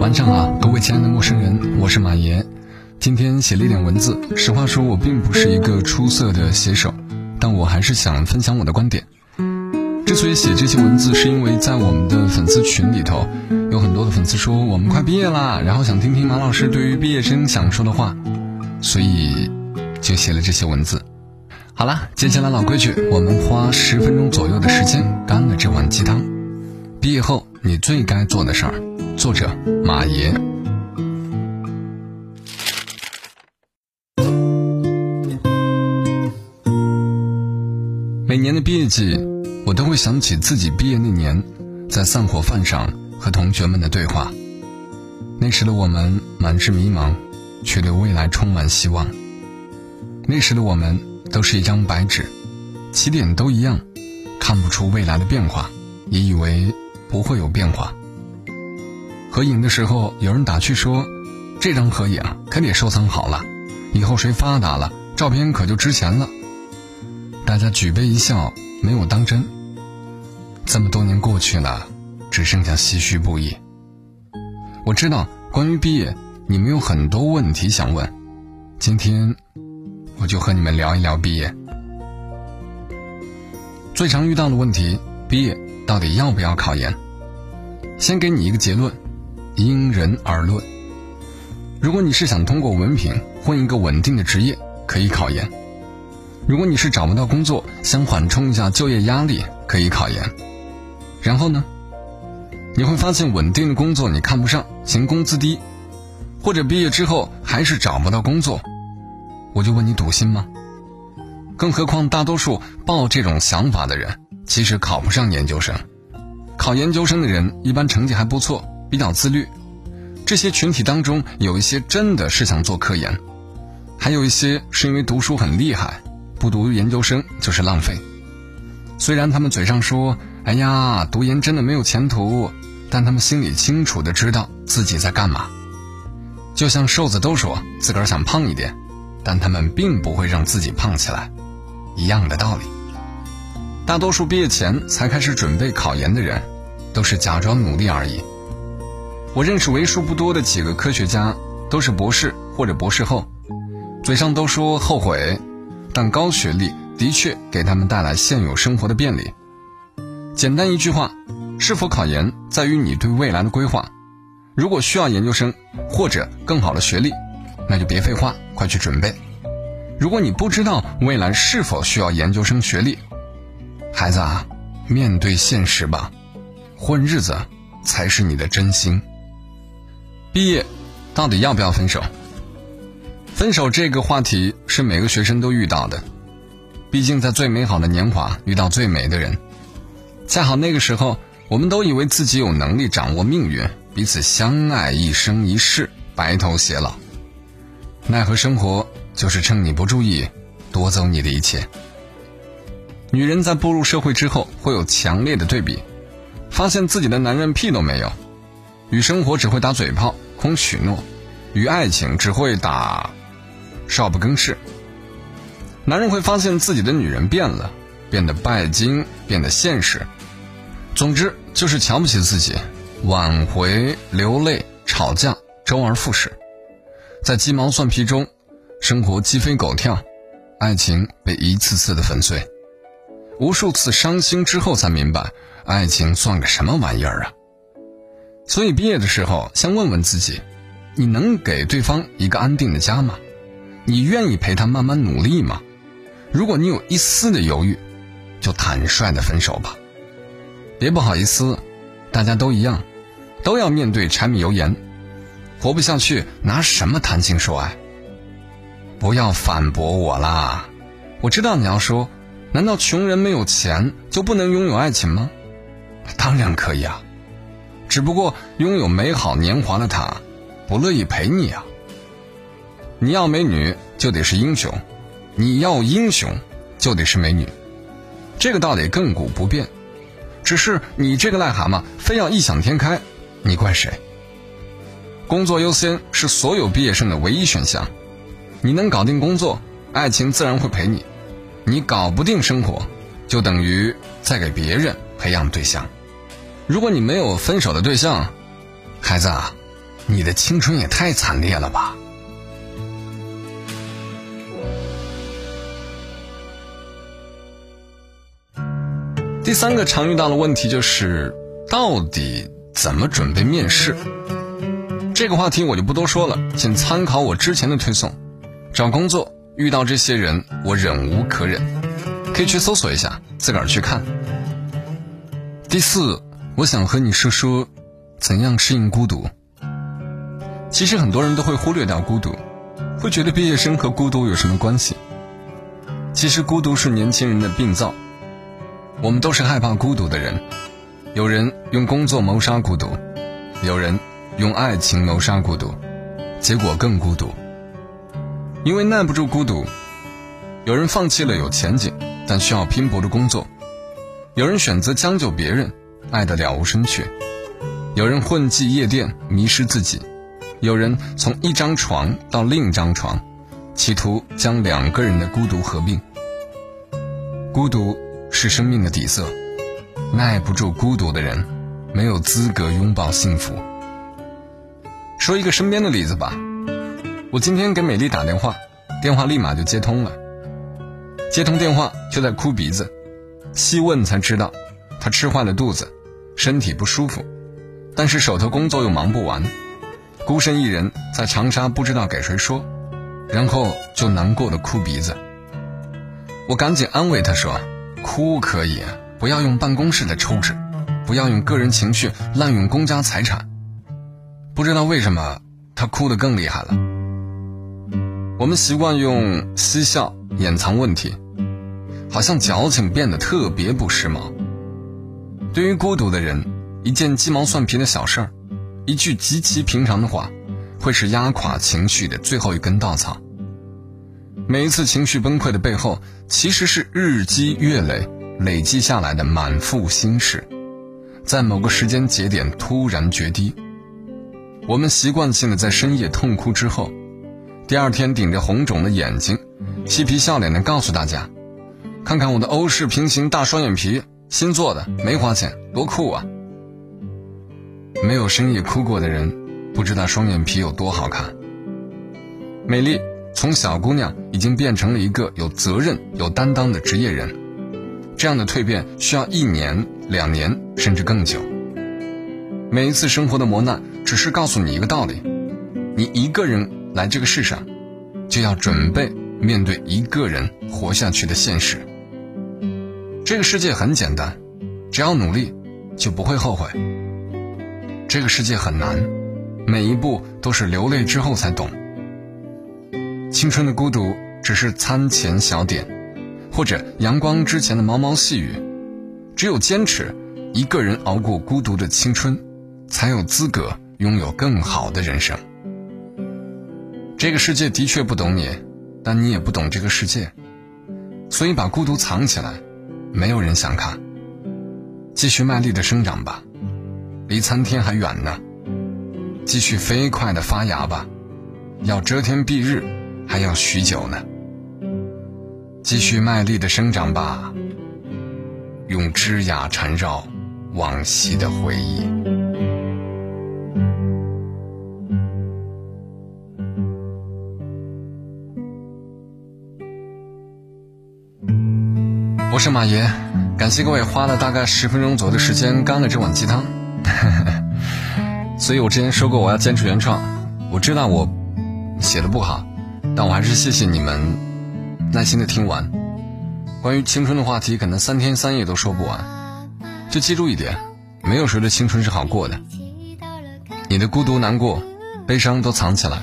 晚上好，各位亲爱的陌生人，我是马爷。今天写了一点文字，实话说，我并不是一个出色的写手，但我还是想分享我的观点。之所以写这些文字，是因为在我们的粉丝群里头，有很多的粉丝说我们快毕业啦，然后想听听马老师对于毕业生想说的话，所以就写了这些文字。好了，接下来老规矩，我们花十分钟左右的时间干了这碗鸡汤。毕业后你最该做的事儿。作者马爷。每年的毕业季，我都会想起自己毕业那年，在散伙饭上和同学们的对话。那时的我们满是迷茫，却对未来充满希望。那时的我们都是一张白纸，起点都一样，看不出未来的变化，也以为不会有变化。合影的时候，有人打趣说：“这张合影可得收藏好了，以后谁发达了，照片可就值钱了。”大家举杯一笑，没有当真。这么多年过去了，只剩下唏嘘不已。我知道，关于毕业，你们有很多问题想问，今天我就和你们聊一聊毕业。最常遇到的问题，毕业到底要不要考研？先给你一个结论。因人而论。如果你是想通过文凭混一个稳定的职业，可以考研；如果你是找不到工作，想缓冲一下就业压力，可以考研。然后呢？你会发现稳定的工作你看不上，嫌工资低，或者毕业之后还是找不到工作，我就问你赌心吗？更何况大多数抱这种想法的人，其实考不上研究生。考研究生的人一般成绩还不错。比较自律，这些群体当中有一些真的是想做科研，还有一些是因为读书很厉害，不读研究生就是浪费。虽然他们嘴上说“哎呀，读研真的没有前途”，但他们心里清楚的知道自己在干嘛。就像瘦子都说自个儿想胖一点，但他们并不会让自己胖起来，一样的道理。大多数毕业前才开始准备考研的人，都是假装努力而已。我认识为数不多的几个科学家，都是博士或者博士后，嘴上都说后悔，但高学历的确给他们带来现有生活的便利。简单一句话，是否考研在于你对未来的规划。如果需要研究生或者更好的学历，那就别废话，快去准备。如果你不知道未来是否需要研究生学历，孩子啊，面对现实吧，混日子才是你的真心。毕业到底要不要分手？分手这个话题是每个学生都遇到的，毕竟在最美好的年华遇到最美的人，恰好那个时候，我们都以为自己有能力掌握命运，彼此相爱一生一世，白头偕老。奈何生活就是趁你不注意，夺走你的一切。女人在步入社会之后，会有强烈的对比，发现自己的男人屁都没有，与生活只会打嘴炮。空许诺，与爱情只会打少不更事。男人会发现自己的女人变了，变得拜金，变得现实。总之就是瞧不起自己，挽回、流泪、吵架，周而复始。在鸡毛蒜皮中，生活鸡飞狗跳，爱情被一次次的粉碎。无数次伤心之后，才明白爱情算个什么玩意儿啊！所以毕业的时候，先问问自己：你能给对方一个安定的家吗？你愿意陪他慢慢努力吗？如果你有一丝的犹豫，就坦率的分手吧。别不好意思，大家都一样，都要面对柴米油盐，活不下去，拿什么谈情说爱？不要反驳我啦！我知道你要说，难道穷人没有钱就不能拥有爱情吗？当然可以啊。只不过拥有美好年华的他，不乐意陪你啊。你要美女就得是英雄，你要英雄就得是美女，这个道理亘古不变。只是你这个癞蛤蟆非要异想天开，你怪谁？工作优先是所有毕业生的唯一选项。你能搞定工作，爱情自然会陪你；你搞不定生活，就等于在给别人培养对象。如果你没有分手的对象，孩子啊，你的青春也太惨烈了吧！第三个常遇到的问题就是，到底怎么准备面试？这个话题我就不多说了，请参考我之前的推送。找工作遇到这些人，我忍无可忍，可以去搜索一下，自个儿去看。第四，我想和你说说，怎样适应孤独。其实很多人都会忽略掉孤独，会觉得毕业生和孤独有什么关系？其实孤独是年轻人的病灶，我们都是害怕孤独的人。有人用工作谋杀孤独，有人用爱情谋杀孤独，结果更孤独。因为耐不住孤独，有人放弃了有前景但需要拼搏的工作，有人选择将就别人，爱得了无生趣，有人混迹夜店迷失自己，有人从一张床到另一张床，企图将两个人的孤独合并。孤独是生命的底色，耐不住孤独的人，没有资格拥抱幸福。说一个身边的例子吧。我今天给美丽打电话，电话立马就接通了。接通电话就在哭鼻子，细问才知道，她吃坏了肚子，身体不舒服，但是手头工作又忙不完，孤身一人在长沙不知道给谁说，然后就难过的哭鼻子。我赶紧安慰她说：“哭可以，不要用办公室的抽纸，不要用个人情绪滥用公家财产。”不知道为什么，她哭得更厉害了。我们习惯用嬉笑掩藏问题，好像矫情变得特别不时髦。对于孤独的人，一件鸡毛蒜皮的小事儿，一句极其平常的话，会是压垮情绪的最后一根稻草。每一次情绪崩溃的背后，其实是日积月累累积下来的满腹心事，在某个时间节点突然决堤。我们习惯性的在深夜痛哭之后。第二天，顶着红肿的眼睛，嬉皮笑脸的告诉大家：“看看我的欧式平行大双眼皮，新做的，没花钱，多酷啊！”没有深夜哭过的人，不知道双眼皮有多好看。美丽从小姑娘已经变成了一个有责任、有担当的职业人，这样的蜕变需要一年、两年，甚至更久。每一次生活的磨难，只是告诉你一个道理：你一个人。来这个世上，就要准备面对一个人活下去的现实。这个世界很简单，只要努力，就不会后悔。这个世界很难，每一步都是流泪之后才懂。青春的孤独只是餐前小点，或者阳光之前的毛毛细雨。只有坚持，一个人熬过孤独的青春，才有资格拥有更好的人生。这个世界的确不懂你，但你也不懂这个世界，所以把孤独藏起来，没有人想看。继续卖力的生长吧，离参天还远呢；继续飞快的发芽吧，要遮天蔽日，还要许久呢。继续卖力的生长吧，用枝桠缠绕往昔的回忆。我是马爷，感谢各位花了大概十分钟左右的时间干了这碗鸡汤。所以我之前说过我要坚持原创，我知道我写的不好，但我还是谢谢你们耐心的听完。关于青春的话题，可能三天三夜都说不完。就记住一点，没有谁的青春是好过的。你的孤独、难过、悲伤都藏起来，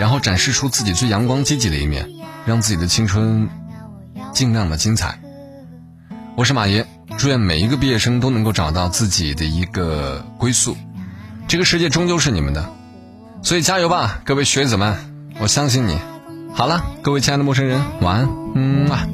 然后展示出自己最阳光积极的一面，让自己的青春尽量的精彩。我是马爷，祝愿每一个毕业生都能够找到自己的一个归宿。这个世界终究是你们的，所以加油吧，各位学子们！我相信你。好了，各位亲爱的陌生人，晚安，嗯啊。